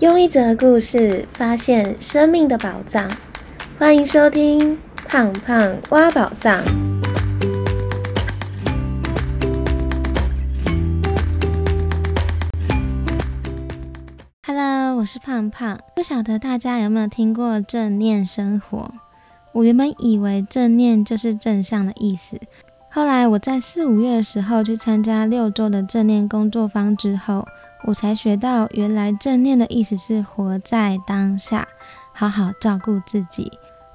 用一则故事发现生命的宝藏，欢迎收听《胖胖挖宝藏》。Hello，我是胖胖。不晓得大家有没有听过正念生活？我原本以为正念就是正向的意思，后来我在四五月的时候去参加六周的正念工作坊之后。我才学到，原来正念的意思是活在当下，好好照顾自己。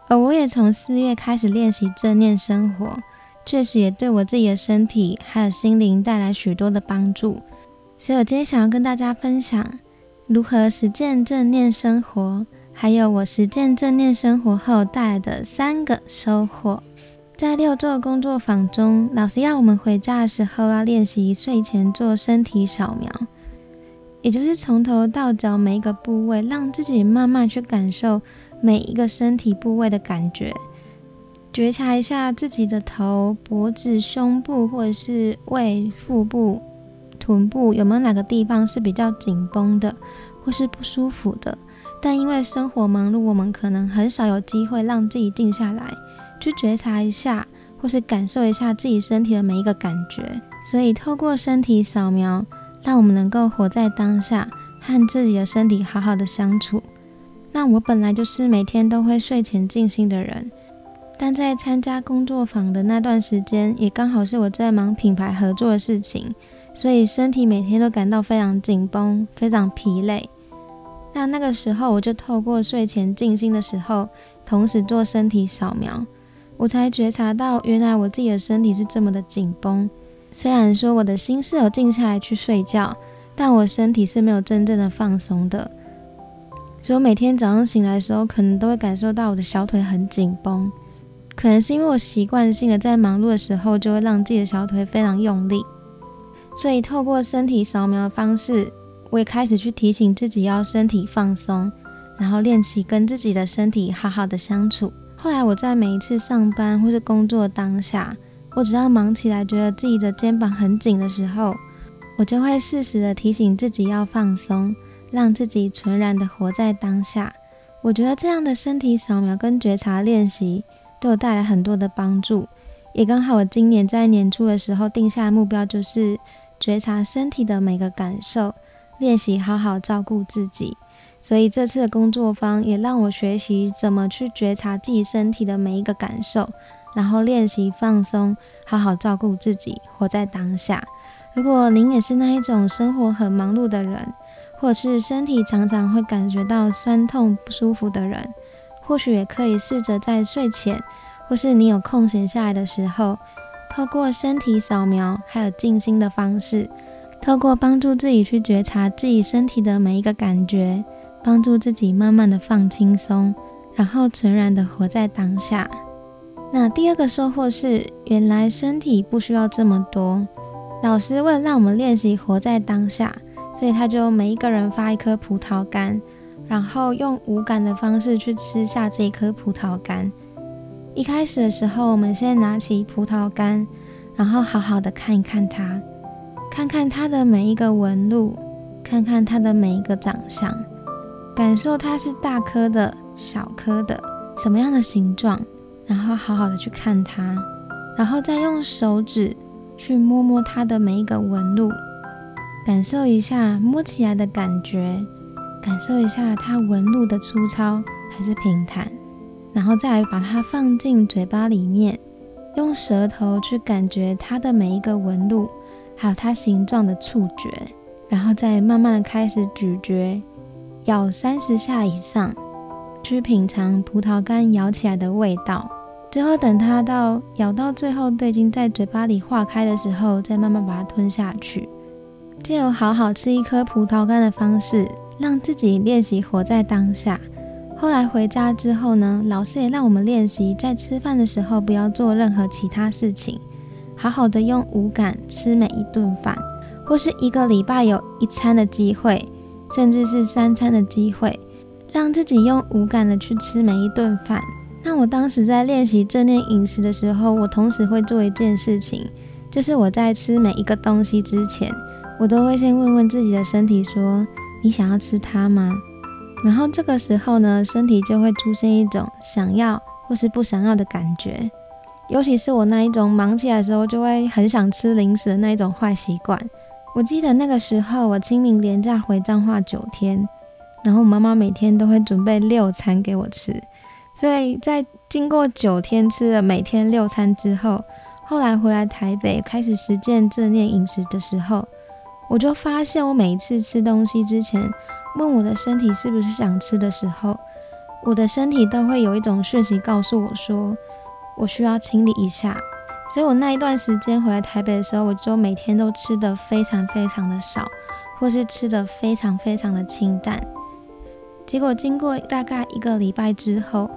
而我也从四月开始练习正念生活，确实也对我自己的身体还有心灵带来许多的帮助。所以我今天想要跟大家分享如何实践正念生活，还有我实践正念生活后带来的三个收获。在六座工作坊中，老师要我们回家的时候要练习睡前做身体扫描。也就是从头到脚每一个部位，让自己慢慢去感受每一个身体部位的感觉，觉察一下自己的头、脖子、胸部，或者是胃、腹部、臀部有没有哪个地方是比较紧绷的，或是不舒服的。但因为生活忙碌，我们可能很少有机会让自己静下来，去觉察一下，或是感受一下自己身体的每一个感觉。所以透过身体扫描。让我们能够活在当下，和自己的身体好好的相处。那我本来就是每天都会睡前静心的人，但在参加工作坊的那段时间，也刚好是我在忙品牌合作的事情，所以身体每天都感到非常紧绷、非常疲累。那那个时候，我就透过睡前静心的时候，同时做身体扫描，我才觉察到，原来我自己的身体是这么的紧绷。虽然说我的心是有静下来去睡觉，但我身体是没有真正的放松的。所以我每天早上醒来的时候，可能都会感受到我的小腿很紧绷。可能是因为我习惯性的在忙碌的时候，就会让自己的小腿非常用力。所以透过身体扫描的方式，我也开始去提醒自己要身体放松，然后练习跟自己的身体好好的相处。后来我在每一次上班或是工作当下，我只要忙起来，觉得自己的肩膀很紧的时候，我就会适时的提醒自己要放松，让自己纯然的活在当下。我觉得这样的身体扫描跟觉察练习，对我带来很多的帮助。也刚好我今年在年初的时候定下的目标，就是觉察身体的每个感受，练习好好照顾自己。所以这次的工作坊也让我学习怎么去觉察自己身体的每一个感受。然后练习放松，好好照顾自己，活在当下。如果您也是那一种生活很忙碌的人，或者是身体常常会感觉到酸痛不舒服的人，或许也可以试着在睡前，或是你有空闲下来的时候，透过身体扫描，还有静心的方式，透过帮助自己去觉察自己身体的每一个感觉，帮助自己慢慢的放轻松，然后纯然的活在当下。那第二个收获是，原来身体不需要这么多。老师为了让我们练习活在当下，所以他就每一个人发一颗葡萄干，然后用无感的方式去吃下这一颗葡萄干。一开始的时候，我们先拿起葡萄干，然后好好的看一看它，看看它的每一个纹路，看看它的每一个长相，感受它是大颗的、小颗的，什么样的形状。然后好好的去看它，然后再用手指去摸摸它的每一个纹路，感受一下摸起来的感觉，感受一下它纹路的粗糙还是平坦，然后再来把它放进嘴巴里面，用舌头去感觉它的每一个纹路，还有它形状的触觉，然后再慢慢的开始咀嚼，咬三十下以上，去品尝葡萄干咬起来的味道。最后等它到咬到最后都已经在嘴巴里化开的时候，再慢慢把它吞下去。借由好好吃一颗葡萄干的方式，让自己练习活在当下。后来回家之后呢，老师也让我们练习在吃饭的时候不要做任何其他事情，好好的用五感吃每一顿饭，或是一个礼拜有一餐的机会，甚至是三餐的机会，让自己用五感的去吃每一顿饭。那我当时在练习正念饮食的时候，我同时会做一件事情，就是我在吃每一个东西之前，我都会先问问自己的身体说：“你想要吃它吗？然后这个时候呢，身体就会出现一种想要或是不想要的感觉，尤其是我那一种忙起来的时候就会很想吃零食的那一种坏习惯。我记得那个时候我清明连假回彰化九天，然后我妈妈每天都会准备六餐给我吃，所以在经过九天吃了每天六餐之后，后来回来台北开始实践正念饮食的时候，我就发现我每一次吃东西之前。问我的身体是不是想吃的时候，我的身体都会有一种讯息告诉我说，我需要清理一下。所以我那一段时间回来台北的时候，我就每天都吃的非常非常的少，或是吃的非常非常的清淡。结果经过大概一个礼拜之后，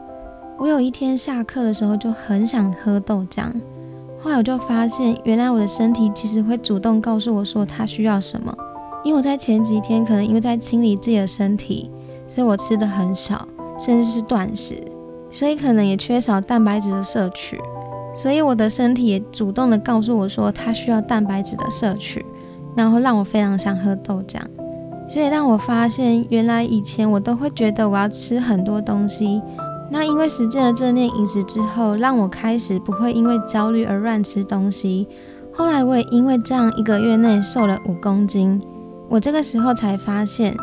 我有一天下课的时候就很想喝豆浆。后来我就发现，原来我的身体其实会主动告诉我说，它需要什么。因为我在前几天可能因为在清理自己的身体，所以我吃的很少，甚至是断食，所以可能也缺少蛋白质的摄取，所以我的身体也主动的告诉我说它需要蛋白质的摄取，然后让我非常想喝豆浆，所以让我发现原来以前我都会觉得我要吃很多东西，那因为实践了正念饮食之后，让我开始不会因为焦虑而乱吃东西，后来我也因为这样一个月内瘦了五公斤。我这个时候才发现，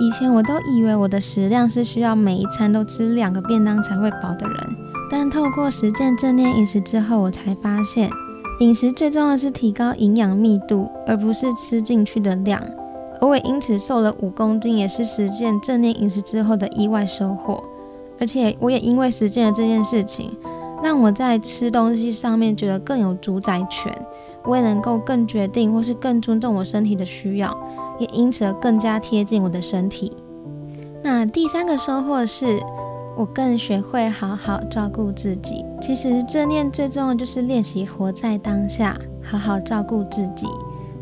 以前我都以为我的食量是需要每一餐都吃两个便当才会饱的人，但透过实践正念饮食之后，我才发现，饮食最重要的是提高营养密度，而不是吃进去的量。而我也因此瘦了五公斤，也是实践正念饮食之后的意外收获。而且我也因为实践了这件事情，让我在吃东西上面觉得更有主宰权，我也能够更决定或是更尊重我身体的需要。也因此而更加贴近我的身体。那第三个收获是，我更学会好好照顾自己。其实正念最重要就是练习活在当下，好好照顾自己。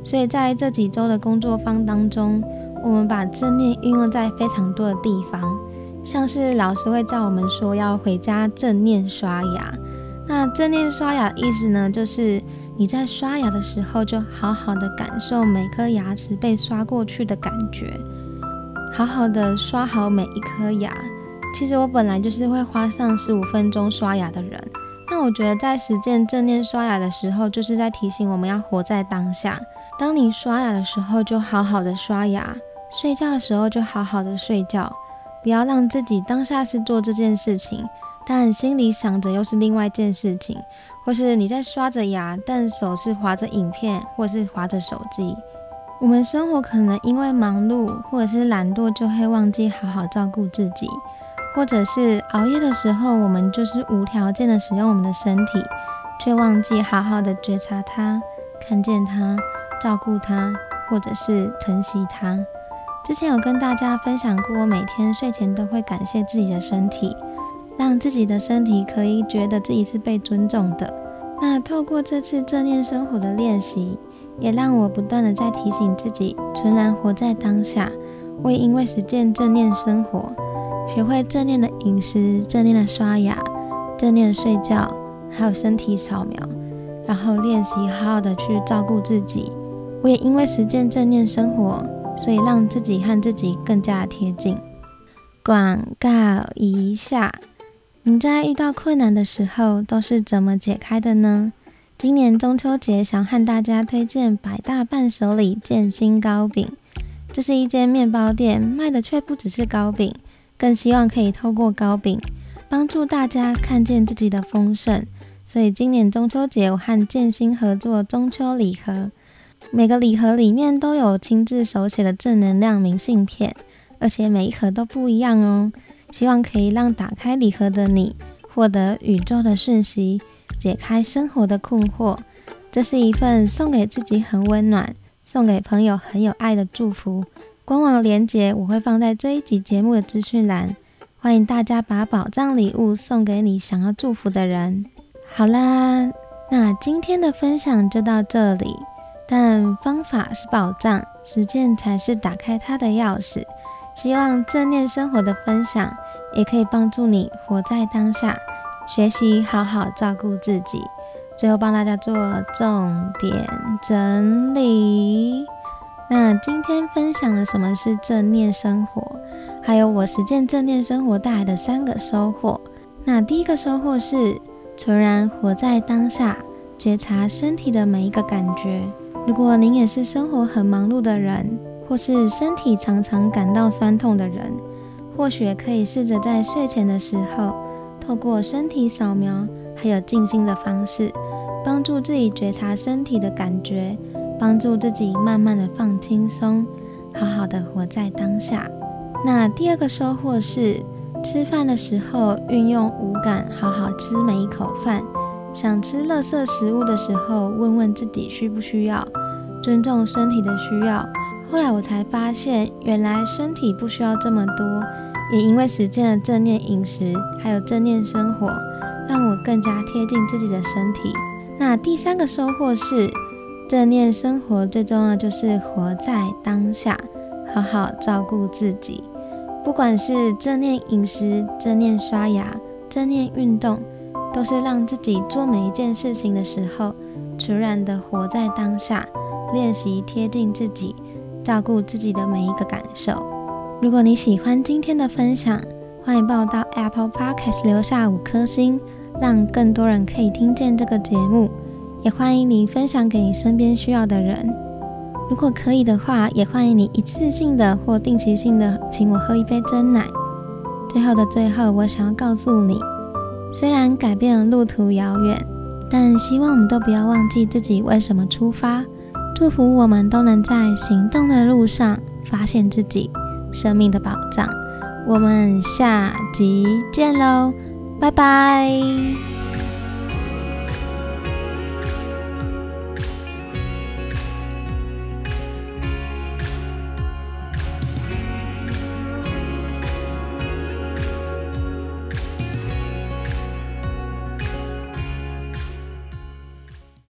所以在这几周的工作坊当中，我们把正念运用在非常多的地方，像是老师会叫我们说要回家正念刷牙。那正念刷牙意思呢，就是。你在刷牙的时候，就好好的感受每颗牙齿被刷过去的感觉，好好的刷好每一颗牙。其实我本来就是会花上十五分钟刷牙的人，那我觉得在实践正念刷牙的时候，就是在提醒我们要活在当下。当你刷牙的时候，就好好的刷牙；睡觉的时候，就好好的睡觉。不要让自己当下是做这件事情，但心里想着又是另外一件事情。或是你在刷着牙，但手是划着影片，或是划着手机。我们生活可能因为忙碌或者是懒惰，就会忘记好好照顾自己；或者是熬夜的时候，我们就是无条件的使用我们的身体，却忘记好好的觉察它、看见它、照顾它，或者是疼惜它。之前有跟大家分享过，我每天睡前都会感谢自己的身体。让自己的身体可以觉得自己是被尊重的。那透过这次正念生活的练习，也让我不断的在提醒自己，纯然活在当下。我也因为实践正念生活，学会正念的饮食、正念的刷牙、正念的睡觉，还有身体扫描，然后练习好好的去照顾自己。我也因为实践正念生活，所以让自己和自己更加贴近。广告一下。你在遇到困难的时候都是怎么解开的呢？今年中秋节想和大家推荐百大伴手礼建新糕饼。这是一间面包店，卖的却不只是糕饼，更希望可以透过糕饼帮助大家看见自己的丰盛。所以今年中秋节我和建新合作中秋礼盒，每个礼盒里面都有亲自手写的正能量明信片，而且每一盒都不一样哦。希望可以让打开礼盒的你获得宇宙的讯息，解开生活的困惑。这是一份送给自己很温暖、送给朋友很有爱的祝福。官网链接我会放在这一集节目的资讯栏，欢迎大家把宝藏礼物送给你想要祝福的人。好啦，那今天的分享就到这里。但方法是宝藏，实践才是打开它的钥匙。希望正念生活的分享也可以帮助你活在当下，学习好好照顾自己。最后帮大家做重点整理。那今天分享了什么是正念生活，还有我实践正念生活带来的三个收获。那第一个收获是纯然活在当下，觉察身体的每一个感觉。如果您也是生活很忙碌的人，或是身体常常感到酸痛的人，或许可以试着在睡前的时候，透过身体扫描还有静心的方式，帮助自己觉察身体的感觉，帮助自己慢慢的放轻松，好好的活在当下。那第二个收获是，吃饭的时候运用五感，好好吃每一口饭。想吃垃圾食物的时候，问问自己需不需要，尊重身体的需要。后来我才发现，原来身体不需要这么多。也因为实践了正念饮食，还有正念生活，让我更加贴近自己的身体。那第三个收获是，正念生活最重要就是活在当下，好好照顾自己。不管是正念饮食、正念刷牙、正念运动，都是让自己做每一件事情的时候，纯然的活在当下，练习贴近自己。照顾自己的每一个感受。如果你喜欢今天的分享，欢迎帮我到 Apple Podcast 留下五颗星，让更多人可以听见这个节目。也欢迎你分享给你身边需要的人。如果可以的话，也欢迎你一次性的或定期性的请我喝一杯真奶。最后的最后，我想要告诉你，虽然改变了路途遥远，但希望我们都不要忘记自己为什么出发。祝福我们都能在行动的路上发现自己生命的宝藏。我们下集见喽，拜拜。